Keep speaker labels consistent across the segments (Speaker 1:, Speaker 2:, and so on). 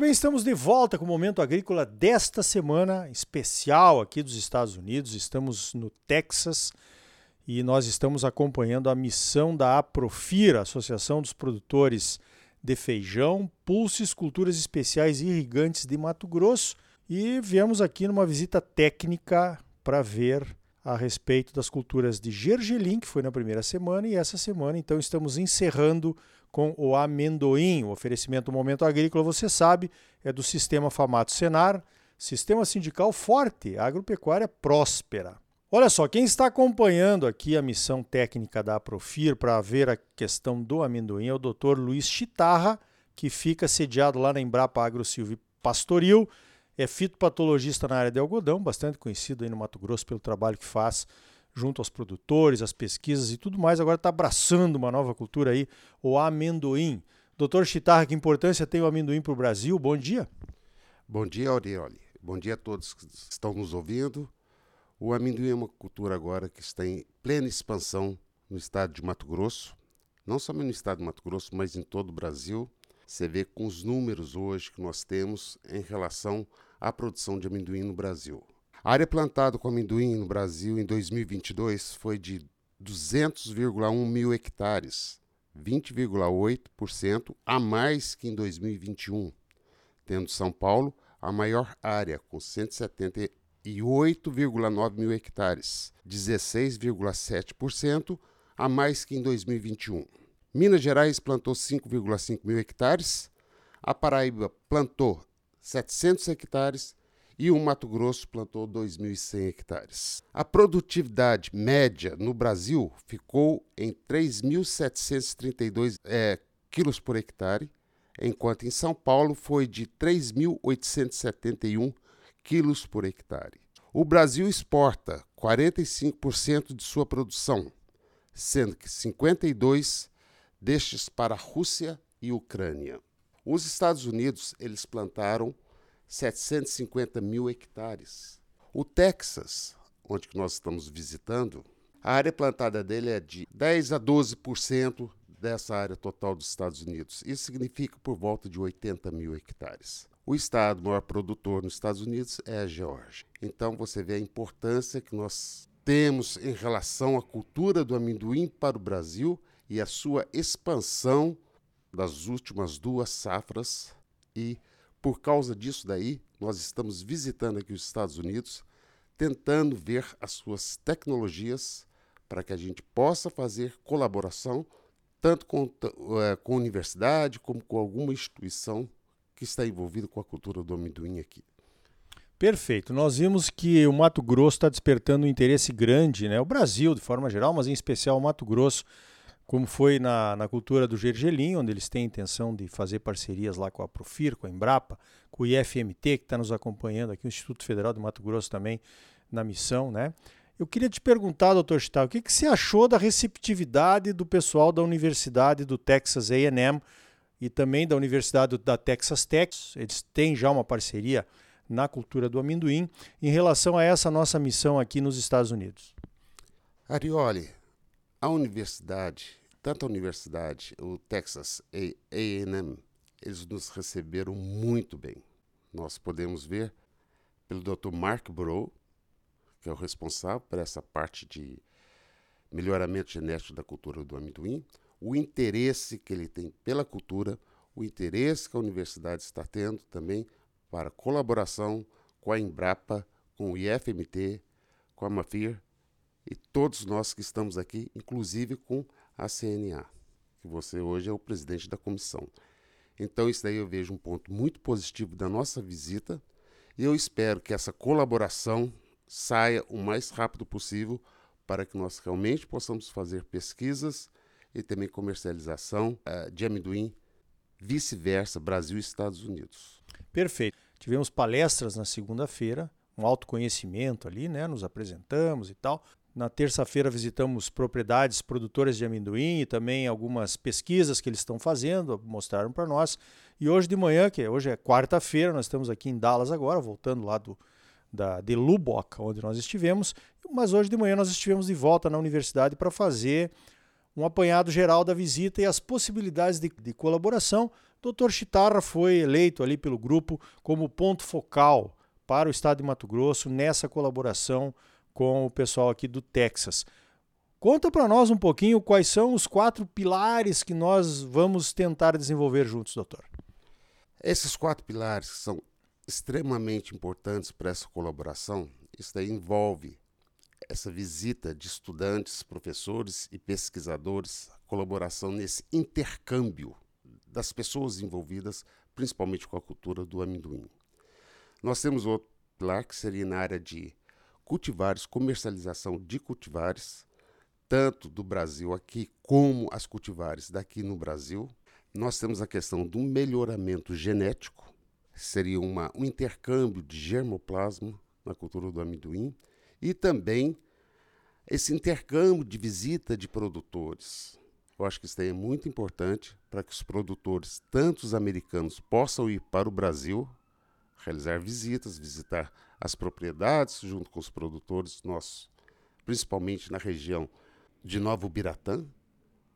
Speaker 1: Muito bem, estamos de volta com o Momento Agrícola desta semana especial aqui dos Estados Unidos. Estamos no Texas e nós estamos acompanhando a missão da Aprofir, Associação dos Produtores de Feijão, Pulses, Culturas Especiais e Irrigantes de Mato Grosso. E viemos aqui numa visita técnica para ver a respeito das culturas de gergelim, que foi na primeira semana, e essa semana então estamos encerrando com o amendoim. O oferecimento Momento Agrícola, você sabe, é do Sistema Famato Senar, sistema sindical forte, agropecuária próspera. Olha só, quem está acompanhando aqui a missão técnica da Aprofir para ver a questão do amendoim é o Dr. Luiz Chitarra, que fica sediado lá na Embrapa Agro Silvio Pastoril, é fitopatologista na área de algodão, bastante conhecido aí no Mato Grosso pelo trabalho que faz junto aos produtores, as pesquisas e tudo mais, agora está abraçando uma nova cultura aí, o amendoim. Doutor Chitarra, que importância tem o amendoim para o Brasil? Bom dia.
Speaker 2: Bom dia, Aureoli. Bom dia a todos que estão nos ouvindo. O amendoim é uma cultura agora que está em plena expansão no estado de Mato Grosso, não somente no estado de Mato Grosso, mas em todo o Brasil. Você vê com os números hoje que nós temos em relação à produção de amendoim no Brasil. A área plantada com amendoim no Brasil em 2022 foi de 200,1 mil hectares, 20,8% a mais que em 2021, tendo São Paulo a maior área, com 178,9 mil hectares, 16,7% a mais que em 2021. Minas Gerais plantou 5,5 mil hectares, a Paraíba plantou 700 hectares, e o Mato Grosso plantou 2.100 hectares. A produtividade média no Brasil ficou em 3.732 é, quilos por hectare, enquanto em São Paulo foi de 3.871 quilos por hectare. O Brasil exporta 45% de sua produção, sendo que 52 destes para a Rússia e Ucrânia. Os Estados Unidos eles plantaram 750 mil hectares. O Texas, onde nós estamos visitando, a área plantada dele é de 10 a 12% dessa área total dos Estados Unidos. Isso significa por volta de 80 mil hectares. O estado maior produtor nos Estados Unidos é a Geórgia. Então você vê a importância que nós temos em relação à cultura do amendoim para o Brasil e a sua expansão das últimas duas safras e por causa disso daí, nós estamos visitando aqui os Estados Unidos, tentando ver as suas tecnologias para que a gente possa fazer colaboração tanto com, é, com a universidade como com alguma instituição que está envolvida com a cultura do amendoim aqui.
Speaker 1: Perfeito. Nós vimos que o Mato Grosso está despertando um interesse grande, né? O Brasil, de forma geral, mas em especial o Mato Grosso, como foi na, na cultura do gergelim, onde eles têm intenção de fazer parcerias lá com a Profir, com a Embrapa, com o IFMT, que está nos acompanhando aqui, o Instituto Federal de Mato Grosso também na missão, né? Eu queria te perguntar, doutor Chital, o que, que você achou da receptividade do pessoal da Universidade do Texas A&M e também da Universidade da Texas Tech? Eles têm já uma parceria na cultura do amendoim em relação a essa nossa missão aqui nos Estados Unidos.
Speaker 2: Arioli, a universidade tanto a universidade, o Texas A&M, eles nos receberam muito bem. Nós podemos ver pelo Dr. Mark Bro, que é o responsável por essa parte de melhoramento genético da cultura do amendoim, o interesse que ele tem pela cultura, o interesse que a universidade está tendo também para colaboração com a Embrapa, com o IFMT, com a Mafir e todos nós que estamos aqui, inclusive com a CNA, que você hoje é o presidente da comissão. Então, isso daí eu vejo um ponto muito positivo da nossa visita e eu espero que essa colaboração saia o mais rápido possível para que nós realmente possamos fazer pesquisas e também comercialização uh, de amendoim, vice-versa, Brasil e Estados Unidos.
Speaker 1: Perfeito. Tivemos palestras na segunda-feira, um autoconhecimento ali, né? Nos apresentamos e tal. Na terça-feira visitamos propriedades produtoras de amendoim e também algumas pesquisas que eles estão fazendo, mostraram para nós. E hoje de manhã, que hoje é quarta-feira, nós estamos aqui em Dallas agora, voltando lá do, da, de Lubbock, onde nós estivemos. Mas hoje de manhã nós estivemos de volta na universidade para fazer um apanhado geral da visita e as possibilidades de, de colaboração, Dr. Chitarra foi eleito ali pelo grupo como ponto focal para o estado de Mato Grosso nessa colaboração com o pessoal aqui do Texas. Conta para nós um pouquinho quais são os quatro pilares que nós vamos tentar desenvolver juntos, doutor.
Speaker 2: Esses quatro pilares são extremamente importantes para essa colaboração. Isso daí envolve essa visita de estudantes, professores e pesquisadores, colaboração nesse intercâmbio das pessoas envolvidas, principalmente com a cultura do amendoim. Nós temos outro pilar que seria na área de cultivares, comercialização de cultivares, tanto do Brasil aqui como as cultivares daqui no Brasil. Nós temos a questão do melhoramento genético, seria uma, um intercâmbio de germoplasma na cultura do amendoim, e também esse intercâmbio de visita de produtores. Eu acho que isso é muito importante para que os produtores, tanto os americanos, possam ir para o Brasil, realizar visitas, visitar as propriedades junto com os produtores nossos, principalmente na região de Novo Biratã,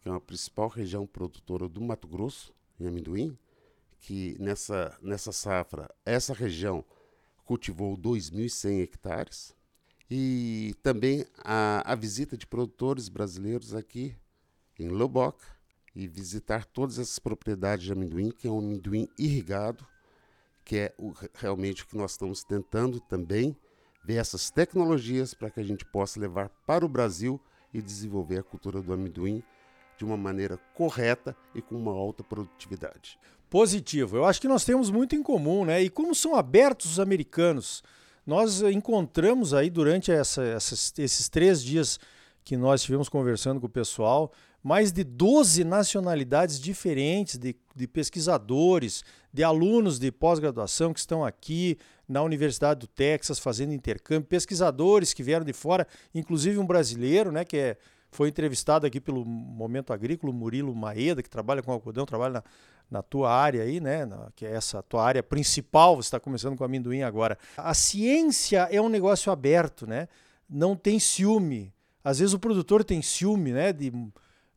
Speaker 2: que é a principal região produtora do Mato Grosso em amendoim, que nessa, nessa safra, essa região cultivou 2.100 hectares, e também a, a visita de produtores brasileiros aqui em Lubbock e visitar todas essas propriedades de amendoim, que é um amendoim irrigado, que é o, realmente o que nós estamos tentando também ver essas tecnologias para que a gente possa levar para o Brasil e desenvolver a cultura do amendoim de uma maneira correta e com uma alta produtividade.
Speaker 1: Positivo. Eu acho que nós temos muito em comum, né? E como são abertos os americanos, nós encontramos aí durante essa, essas, esses três dias que nós estivemos conversando com o pessoal, mais de 12 nacionalidades diferentes de, de pesquisadores, de alunos de pós-graduação que estão aqui na Universidade do Texas fazendo intercâmbio, pesquisadores que vieram de fora, inclusive um brasileiro, né, que é, foi entrevistado aqui pelo Momento Agrícola, Murilo Maeda, que trabalha com algodão, trabalha na, na tua área aí, né, na, que é essa tua área principal, você está começando com amendoim agora. A ciência é um negócio aberto, né? Não tem ciúme. Às vezes o produtor tem ciúme, né, de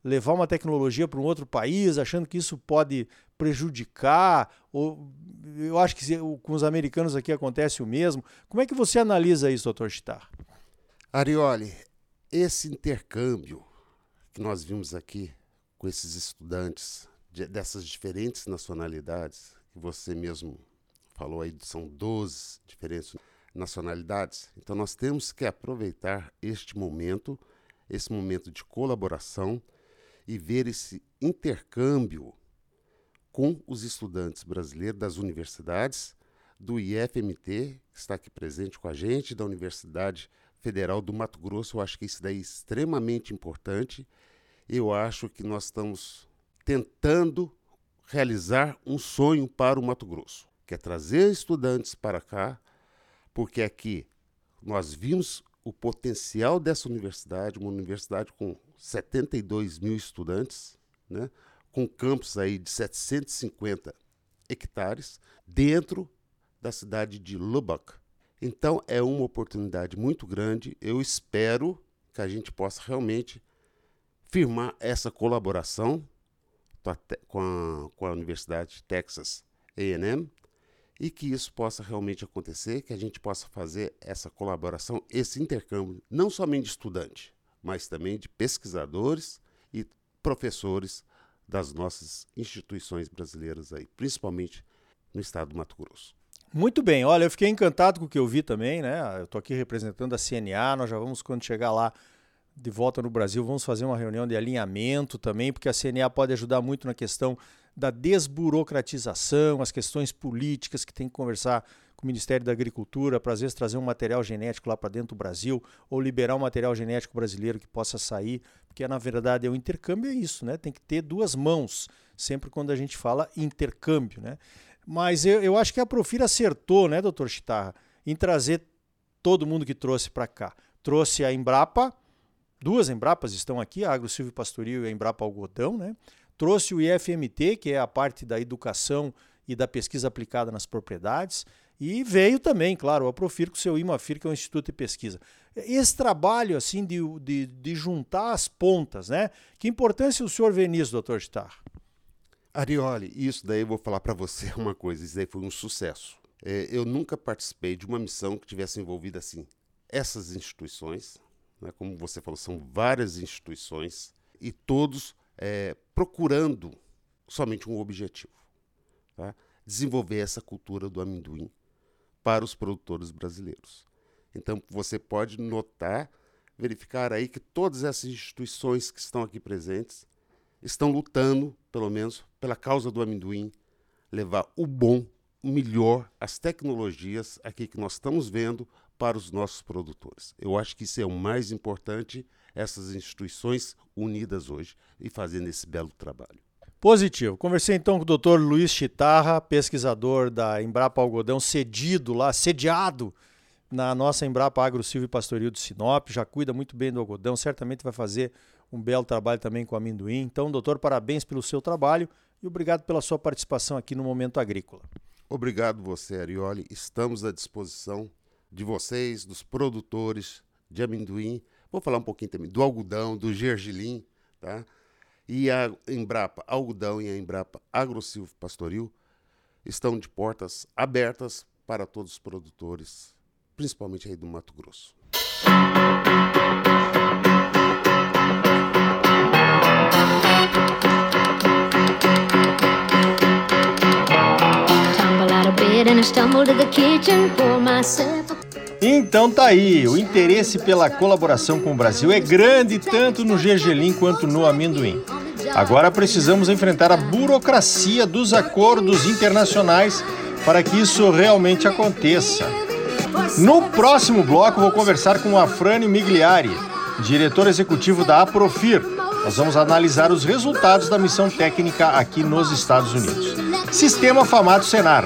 Speaker 1: levar uma tecnologia para um outro país, achando que isso pode prejudicar. Ou, eu acho que com os americanos aqui acontece o mesmo. Como é que você analisa isso, doutor Chitar?
Speaker 2: Arioli, esse intercâmbio que nós vimos aqui com esses estudantes de, dessas diferentes nacionalidades, que você mesmo falou aí, são 12 diferentes nacionalidades. Então nós temos que aproveitar este momento, esse momento de colaboração e ver esse intercâmbio com os estudantes brasileiros das universidades, do IFMT, que está aqui presente com a gente, da Universidade Federal do Mato Grosso. Eu acho que isso daí é extremamente importante. Eu acho que nós estamos tentando realizar um sonho para o Mato Grosso, que é trazer estudantes para cá, porque aqui nós vimos o potencial dessa universidade, uma universidade com 72 mil estudantes, né, com campus aí de 750 hectares, dentro da cidade de Lubbock. Então é uma oportunidade muito grande. Eu espero que a gente possa realmente firmar essa colaboração com a, com a Universidade Texas A&M e que isso possa realmente acontecer, que a gente possa fazer essa colaboração, esse intercâmbio, não somente de estudante, mas também de pesquisadores e professores das nossas instituições brasileiras aí, principalmente no estado do Mato Grosso.
Speaker 1: Muito bem, olha, eu fiquei encantado com o que eu vi também, né? Eu estou aqui representando a CNA, nós já vamos, quando chegar lá de volta no Brasil, vamos fazer uma reunião de alinhamento também, porque a CNA pode ajudar muito na questão da desburocratização, as questões políticas que tem que conversar com o Ministério da Agricultura para às vezes trazer um material genético lá para dentro do Brasil ou liberar um material genético brasileiro que possa sair, porque na verdade o intercâmbio é isso, né? Tem que ter duas mãos sempre quando a gente fala intercâmbio, né? Mas eu, eu acho que a Profira acertou, né, doutor Chitarra, em trazer todo mundo que trouxe para cá. Trouxe a Embrapa, duas Embrapas estão aqui, a Agro Silvio Pastoril e a Embrapa Algodão, né? Trouxe o IFMT, que é a parte da educação e da pesquisa aplicada nas propriedades, e veio também, claro, a Profir com o seu IMAFIR, que é o Instituto de Pesquisa. Esse trabalho assim de, de, de juntar as pontas, né? Que importância o senhor vê nisso, doutor Starr?
Speaker 2: Arioli, isso daí eu vou falar para você uma coisa, isso daí foi um sucesso. É, eu nunca participei de uma missão que tivesse envolvido assim essas instituições, né, como você falou, são várias instituições e todos é, procurando somente um objetivo: tá? desenvolver essa cultura do amendoim para os produtores brasileiros. Então você pode notar, verificar aí que todas essas instituições que estão aqui presentes estão lutando, pelo menos, pela causa do amendoim, levar o bom, o melhor, as tecnologias aqui que nós estamos vendo para os nossos produtores. Eu acho que isso é o mais importante, essas instituições unidas hoje e fazendo esse belo trabalho.
Speaker 1: Positivo. Conversei então com o Dr. Luiz Chitarra, pesquisador da Embrapa Algodão, cedido lá, sediado na nossa Embrapa Agro Silvio e Pastoril de Sinop, já cuida muito bem do algodão, certamente vai fazer um belo trabalho também com amendoim. Então, doutor, parabéns pelo seu trabalho e obrigado pela sua participação aqui no Momento Agrícola.
Speaker 2: Obrigado você, Arioli. Estamos à disposição de vocês, dos produtores de amendoim. Vou falar um pouquinho também do algodão, do gergelim, tá? E a Embrapa Algodão e a Embrapa Agrosilvo Pastoril estão de portas abertas para todos os produtores, principalmente aí do Mato Grosso.
Speaker 1: Então tá aí, o interesse pela colaboração com o Brasil é grande tanto no gergelim quanto no amendoim. Agora precisamos enfrentar a burocracia dos acordos internacionais para que isso realmente aconteça. No próximo bloco vou conversar com Afrânio Migliari, diretor executivo da Aprofir. Nós vamos analisar os resultados da missão técnica aqui nos Estados Unidos. Sistema Famato Senar